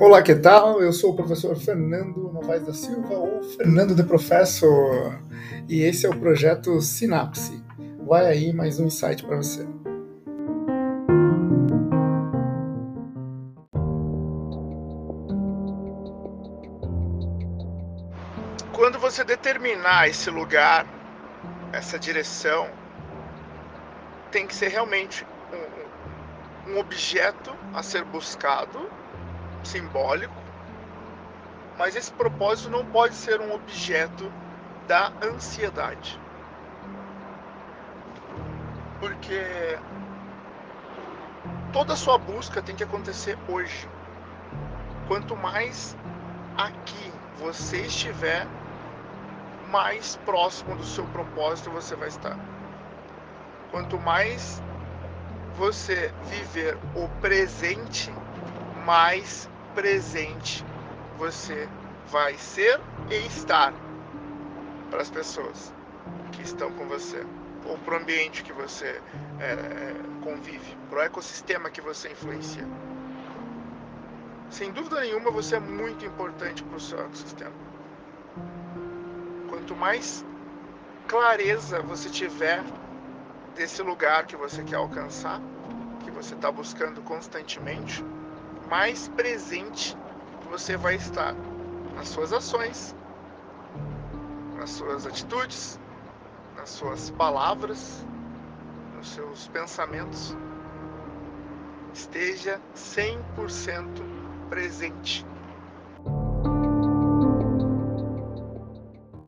Olá, que tal? Eu sou o professor Fernando Novaes da Silva, ou Fernando de Professor, e esse é o projeto Sinapse. Vai aí mais um insight para você. Quando você determinar esse lugar, essa direção, tem que ser realmente um, um objeto a ser buscado simbólico, mas esse propósito não pode ser um objeto da ansiedade. Porque toda sua busca tem que acontecer hoje. Quanto mais aqui você estiver, mais próximo do seu propósito você vai estar. Quanto mais você viver o presente, mais presente você vai ser e estar para as pessoas que estão com você, ou para o ambiente que você é, convive, para o ecossistema que você influencia. Sem dúvida nenhuma, você é muito importante para o seu ecossistema. Quanto mais clareza você tiver desse lugar que você quer alcançar, que você está buscando constantemente, mais presente você vai estar nas suas ações, nas suas atitudes, nas suas palavras, nos seus pensamentos. Esteja 100% presente